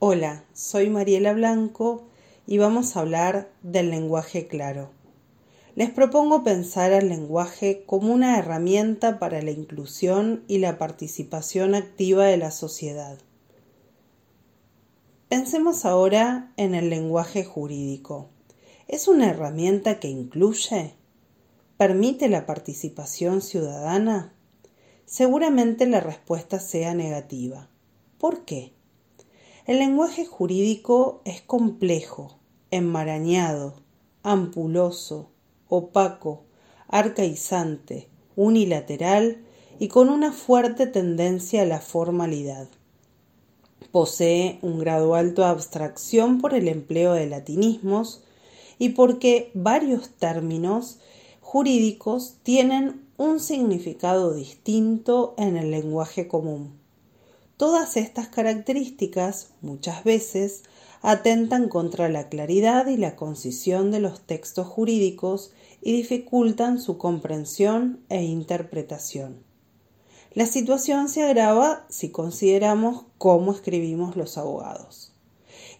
Hola, soy Mariela Blanco y vamos a hablar del lenguaje claro. Les propongo pensar al lenguaje como una herramienta para la inclusión y la participación activa de la sociedad. Pensemos ahora en el lenguaje jurídico. ¿Es una herramienta que incluye? ¿Permite la participación ciudadana? Seguramente la respuesta sea negativa. ¿Por qué? El lenguaje jurídico es complejo, enmarañado, ampuloso, opaco, arcaizante, unilateral y con una fuerte tendencia a la formalidad. Posee un grado alto de abstracción por el empleo de latinismos y porque varios términos jurídicos tienen un significado distinto en el lenguaje común. Todas estas características, muchas veces, atentan contra la claridad y la concisión de los textos jurídicos y dificultan su comprensión e interpretación. La situación se agrava si consideramos cómo escribimos los abogados.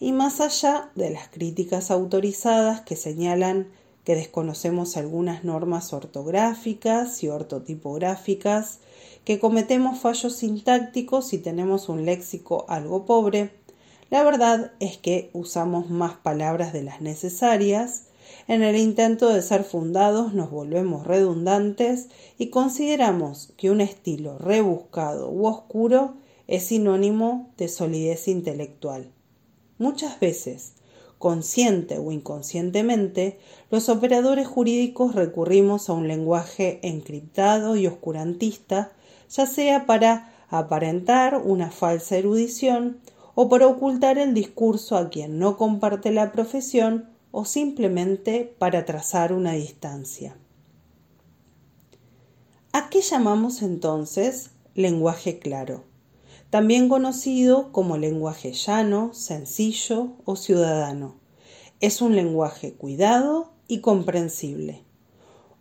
Y más allá de las críticas autorizadas que señalan que desconocemos algunas normas ortográficas y ortotipográficas, que cometemos fallos sintácticos y tenemos un léxico algo pobre. La verdad es que usamos más palabras de las necesarias. En el intento de ser fundados nos volvemos redundantes y consideramos que un estilo rebuscado u oscuro es sinónimo de solidez intelectual. Muchas veces consciente o inconscientemente, los operadores jurídicos recurrimos a un lenguaje encriptado y oscurantista, ya sea para aparentar una falsa erudición o para ocultar el discurso a quien no comparte la profesión o simplemente para trazar una distancia. ¿A qué llamamos entonces lenguaje claro? también conocido como lenguaje llano, sencillo o ciudadano. Es un lenguaje cuidado y comprensible.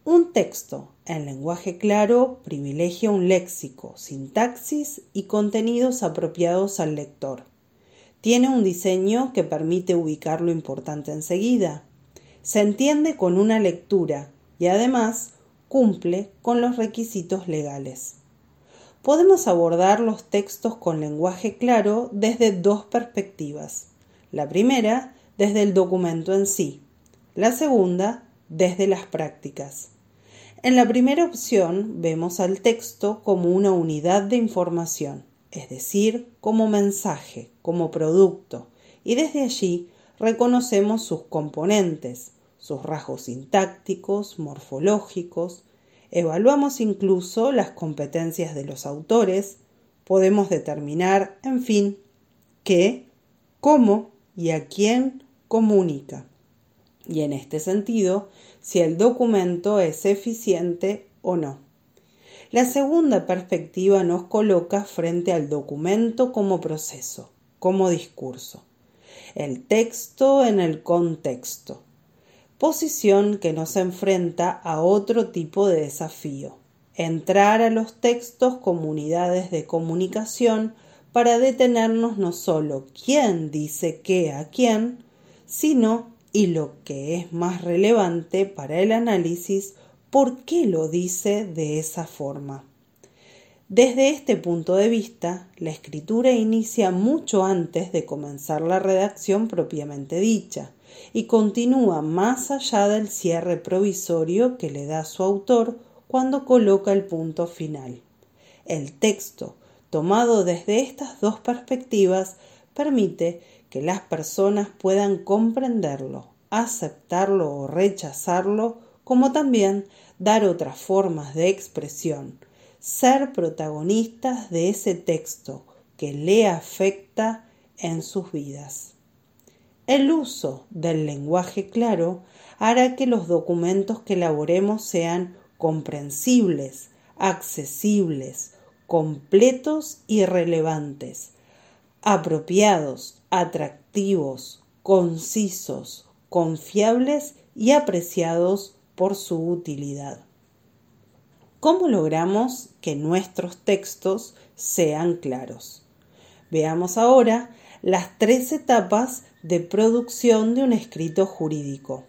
Un texto en lenguaje claro privilegia un léxico, sintaxis y contenidos apropiados al lector. Tiene un diseño que permite ubicar lo importante enseguida. Se entiende con una lectura y además cumple con los requisitos legales podemos abordar los textos con lenguaje claro desde dos perspectivas. La primera, desde el documento en sí. La segunda, desde las prácticas. En la primera opción vemos al texto como una unidad de información, es decir, como mensaje, como producto, y desde allí reconocemos sus componentes, sus rasgos sintácticos, morfológicos, Evaluamos incluso las competencias de los autores, podemos determinar, en fin, qué, cómo y a quién comunica. Y en este sentido, si el documento es eficiente o no. La segunda perspectiva nos coloca frente al documento como proceso, como discurso. El texto en el contexto posición que nos enfrenta a otro tipo de desafío, entrar a los textos como unidades de comunicación para detenernos no solo quién dice qué a quién, sino, y lo que es más relevante para el análisis, por qué lo dice de esa forma. Desde este punto de vista, la escritura inicia mucho antes de comenzar la redacción propiamente dicha, y continúa más allá del cierre provisorio que le da su autor cuando coloca el punto final. El texto, tomado desde estas dos perspectivas, permite que las personas puedan comprenderlo, aceptarlo o rechazarlo, como también dar otras formas de expresión, ser protagonistas de ese texto que le afecta en sus vidas. El uso del lenguaje claro hará que los documentos que elaboremos sean comprensibles, accesibles, completos y relevantes, apropiados, atractivos, concisos, confiables y apreciados por su utilidad. ¿Cómo logramos que nuestros textos sean claros? Veamos ahora las tres etapas de producción de un escrito jurídico.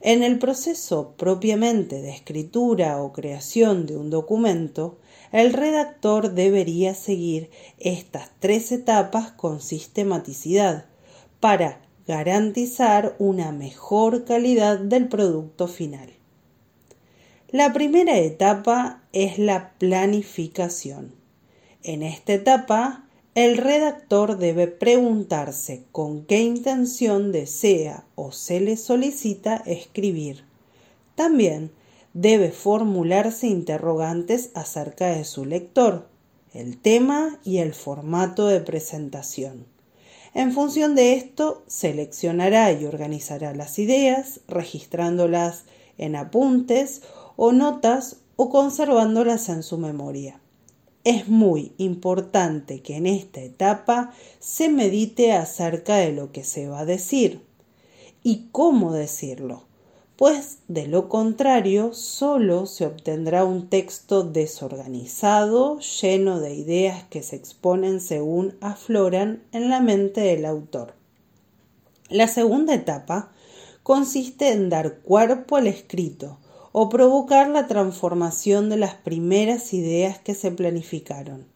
En el proceso propiamente de escritura o creación de un documento, el redactor debería seguir estas tres etapas con sistematicidad para garantizar una mejor calidad del producto final. La primera etapa es la planificación. En esta etapa, el redactor debe preguntarse con qué intención desea o se le solicita escribir. También debe formularse interrogantes acerca de su lector, el tema y el formato de presentación. En función de esto, seleccionará y organizará las ideas, registrándolas en apuntes o notas o conservándolas en su memoria. Es muy importante que en esta etapa se medite acerca de lo que se va a decir y cómo decirlo, pues de lo contrario solo se obtendrá un texto desorganizado, lleno de ideas que se exponen según afloran en la mente del autor. La segunda etapa consiste en dar cuerpo al escrito, o provocar la transformación de las primeras ideas que se planificaron.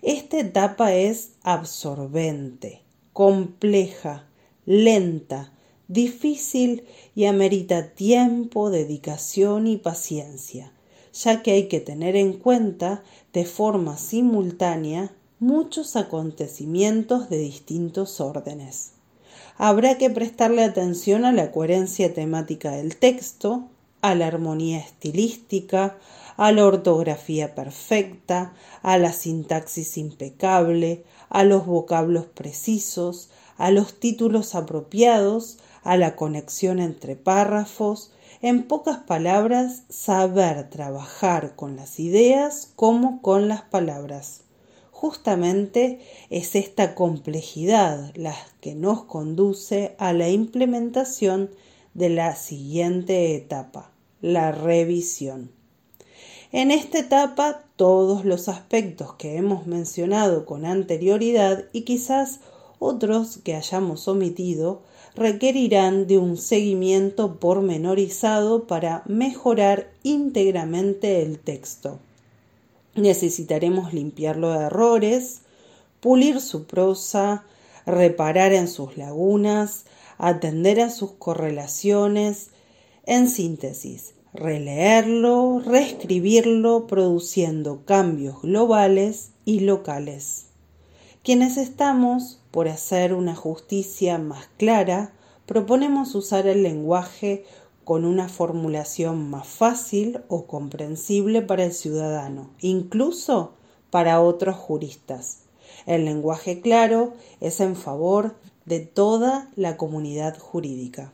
Esta etapa es absorbente, compleja, lenta, difícil y amerita tiempo, dedicación y paciencia, ya que hay que tener en cuenta de forma simultánea muchos acontecimientos de distintos órdenes. Habrá que prestarle atención a la coherencia temática del texto, a la armonía estilística, a la ortografía perfecta, a la sintaxis impecable, a los vocablos precisos, a los títulos apropiados, a la conexión entre párrafos, en pocas palabras, saber trabajar con las ideas como con las palabras. Justamente es esta complejidad la que nos conduce a la implementación de la siguiente etapa, la revisión. En esta etapa todos los aspectos que hemos mencionado con anterioridad y quizás otros que hayamos omitido requerirán de un seguimiento pormenorizado para mejorar íntegramente el texto. Necesitaremos limpiarlo de errores, pulir su prosa, reparar en sus lagunas, atender a sus correlaciones, en síntesis, releerlo, reescribirlo, produciendo cambios globales y locales. Quienes estamos por hacer una justicia más clara, proponemos usar el lenguaje con una formulación más fácil o comprensible para el ciudadano, incluso para otros juristas. El lenguaje claro es en favor de toda la comunidad jurídica.